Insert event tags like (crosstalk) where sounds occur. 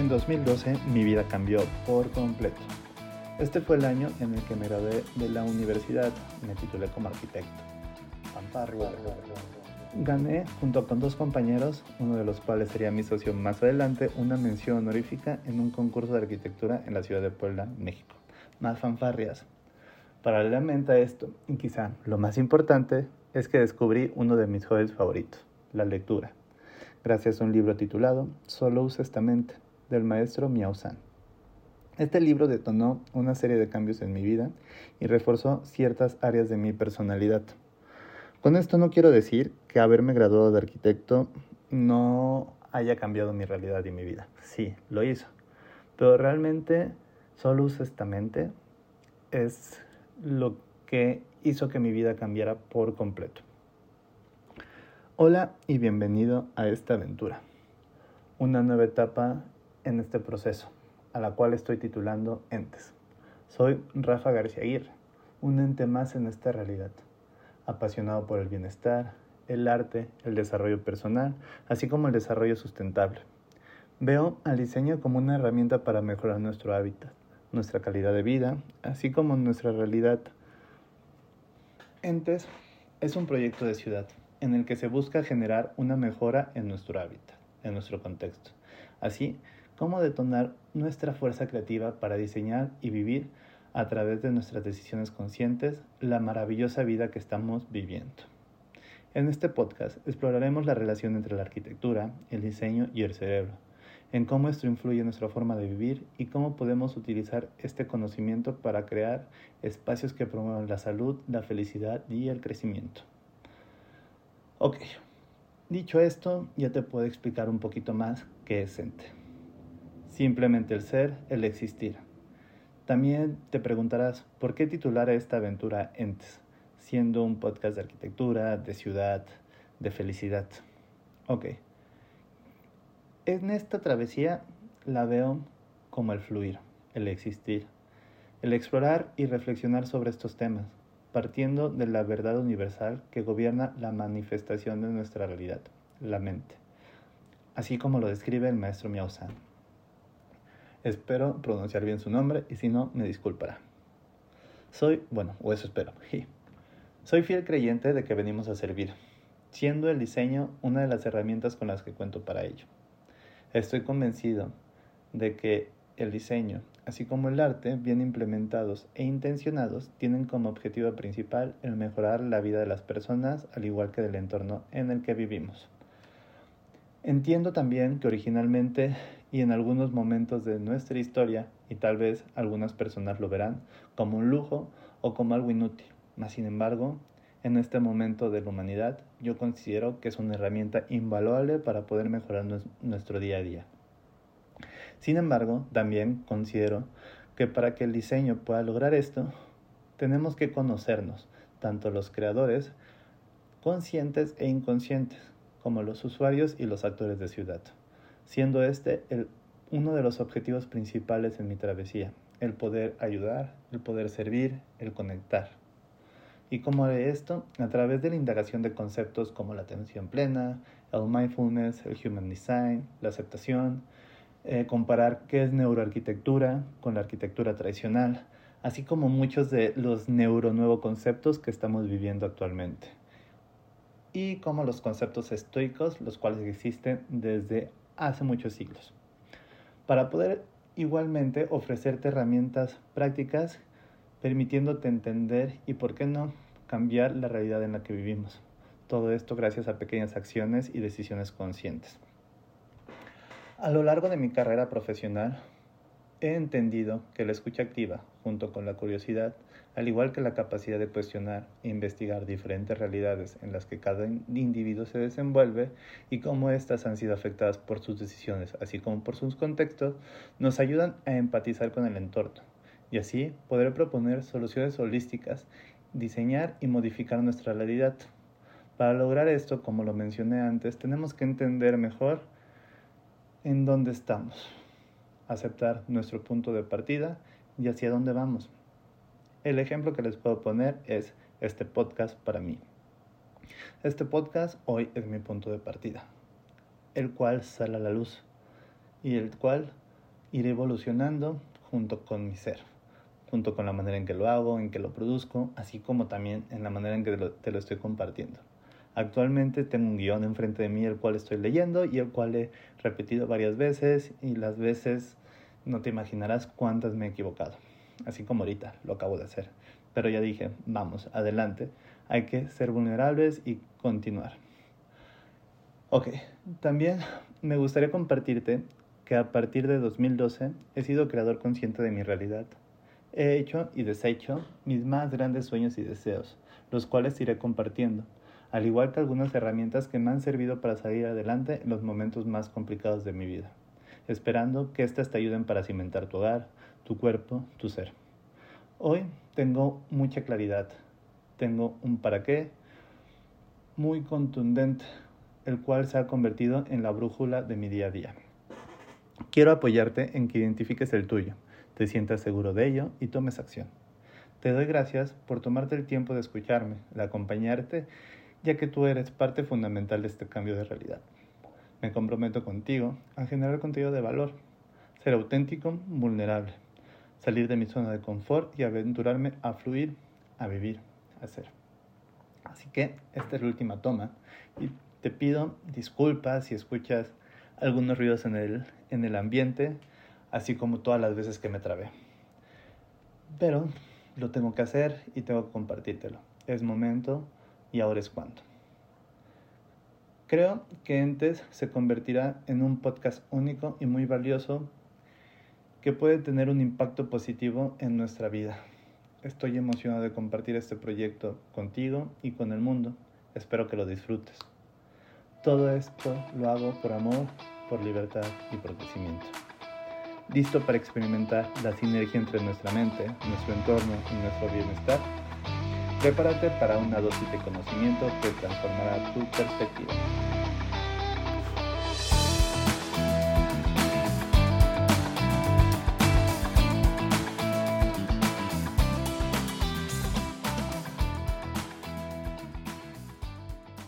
En 2012 mi vida cambió por completo. Este fue el año en el que me gradué de la universidad, me titulé como arquitecto. Gané, junto con dos compañeros, uno de los cuales sería mi socio más adelante, una mención honorífica en un concurso de arquitectura en la ciudad de Puebla, México. Más fanfarrias. Paralelamente a esto, y quizá lo más importante, es que descubrí uno de mis hobbies favoritos, la lectura gracias a un libro titulado Solo usa esta mente, del maestro Miao San. Este libro detonó una serie de cambios en mi vida y reforzó ciertas áreas de mi personalidad. Con esto no quiero decir que haberme graduado de arquitecto no haya cambiado mi realidad y mi vida. Sí, lo hizo. Pero realmente solo usa esta mente es lo que hizo que mi vida cambiara por completo. Hola y bienvenido a esta aventura, una nueva etapa en este proceso, a la cual estoy titulando Entes. Soy Rafa García Aguirre, un ente más en esta realidad, apasionado por el bienestar, el arte, el desarrollo personal, así como el desarrollo sustentable. Veo al diseño como una herramienta para mejorar nuestro hábitat, nuestra calidad de vida, así como nuestra realidad. Entes es un proyecto de ciudad en el que se busca generar una mejora en nuestro hábitat, en nuestro contexto, así como detonar nuestra fuerza creativa para diseñar y vivir a través de nuestras decisiones conscientes la maravillosa vida que estamos viviendo. En este podcast exploraremos la relación entre la arquitectura, el diseño y el cerebro, en cómo esto influye en nuestra forma de vivir y cómo podemos utilizar este conocimiento para crear espacios que promuevan la salud, la felicidad y el crecimiento. Ok, dicho esto, ya te puedo explicar un poquito más qué es ente. Simplemente el ser, el existir. También te preguntarás, ¿por qué titular esta aventura Entes? Siendo un podcast de arquitectura, de ciudad, de felicidad. Ok. En esta travesía la veo como el fluir, el existir, el explorar y reflexionar sobre estos temas partiendo de la verdad universal que gobierna la manifestación de nuestra realidad, la mente, así como lo describe el maestro Miao San. Espero pronunciar bien su nombre y si no, me disculpará. Soy, bueno, o eso espero. (laughs) Soy fiel creyente de que venimos a servir, siendo el diseño una de las herramientas con las que cuento para ello. Estoy convencido de que el diseño así como el arte, bien implementados e intencionados, tienen como objetivo principal el mejorar la vida de las personas, al igual que del entorno en el que vivimos. Entiendo también que originalmente y en algunos momentos de nuestra historia, y tal vez algunas personas lo verán como un lujo o como algo inútil, mas sin embargo, en este momento de la humanidad, yo considero que es una herramienta invaluable para poder mejorar nuestro día a día. Sin embargo, también considero que para que el diseño pueda lograr esto, tenemos que conocernos, tanto los creadores, conscientes e inconscientes, como los usuarios y los actores de ciudad, siendo este uno de los objetivos principales en mi travesía, el poder ayudar, el poder servir, el conectar. Y como de esto, a través de la indagación de conceptos como la atención plena, el mindfulness, el human design, la aceptación, eh, comparar qué es neuroarquitectura con la arquitectura tradicional, así como muchos de los neuronuevos conceptos que estamos viviendo actualmente. Y como los conceptos estoicos, los cuales existen desde hace muchos siglos. Para poder igualmente ofrecerte herramientas prácticas permitiéndote entender y, por qué no, cambiar la realidad en la que vivimos. Todo esto gracias a pequeñas acciones y decisiones conscientes. A lo largo de mi carrera profesional, he entendido que la escucha activa, junto con la curiosidad, al igual que la capacidad de cuestionar e investigar diferentes realidades en las que cada individuo se desenvuelve y cómo éstas han sido afectadas por sus decisiones, así como por sus contextos, nos ayudan a empatizar con el entorno y así poder proponer soluciones holísticas, diseñar y modificar nuestra realidad. Para lograr esto, como lo mencioné antes, tenemos que entender mejor en dónde estamos, aceptar nuestro punto de partida y hacia dónde vamos. El ejemplo que les puedo poner es este podcast para mí. Este podcast hoy es mi punto de partida, el cual sale a la luz y el cual iré evolucionando junto con mi ser, junto con la manera en que lo hago, en que lo produzco, así como también en la manera en que te lo estoy compartiendo. Actualmente tengo un guion enfrente de mí el cual estoy leyendo y el cual he repetido varias veces y las veces no te imaginarás cuántas me he equivocado, así como ahorita lo acabo de hacer. Pero ya dije, vamos, adelante, hay que ser vulnerables y continuar. Ok, también me gustaría compartirte que a partir de 2012 he sido creador consciente de mi realidad. He hecho y deshecho mis más grandes sueños y deseos, los cuales iré compartiendo, al igual que algunas herramientas que me han servido para salir adelante en los momentos más complicados de mi vida, esperando que éstas te ayuden para cimentar tu hogar, tu cuerpo, tu ser. Hoy tengo mucha claridad, tengo un para qué muy contundente, el cual se ha convertido en la brújula de mi día a día. Quiero apoyarte en que identifiques el tuyo, te sientas seguro de ello y tomes acción. Te doy gracias por tomarte el tiempo de escucharme, de acompañarte, ya que tú eres parte fundamental de este cambio de realidad. Me comprometo contigo a generar contenido de valor, ser auténtico, vulnerable, salir de mi zona de confort y aventurarme a fluir, a vivir, a ser. Así que esta es la última toma y te pido disculpas si escuchas algunos ruidos en el, en el ambiente, así como todas las veces que me trabé. Pero lo tengo que hacer y tengo que compartírtelo. Es momento y ahora es cuando. Creo que Entes se convertirá en un podcast único y muy valioso que puede tener un impacto positivo en nuestra vida. Estoy emocionado de compartir este proyecto contigo y con el mundo. Espero que lo disfrutes. Todo esto lo hago por amor, por libertad y por crecimiento. Listo para experimentar la sinergia entre nuestra mente, nuestro entorno y nuestro bienestar. Prepárate para una dosis de conocimiento que transformará tu perspectiva.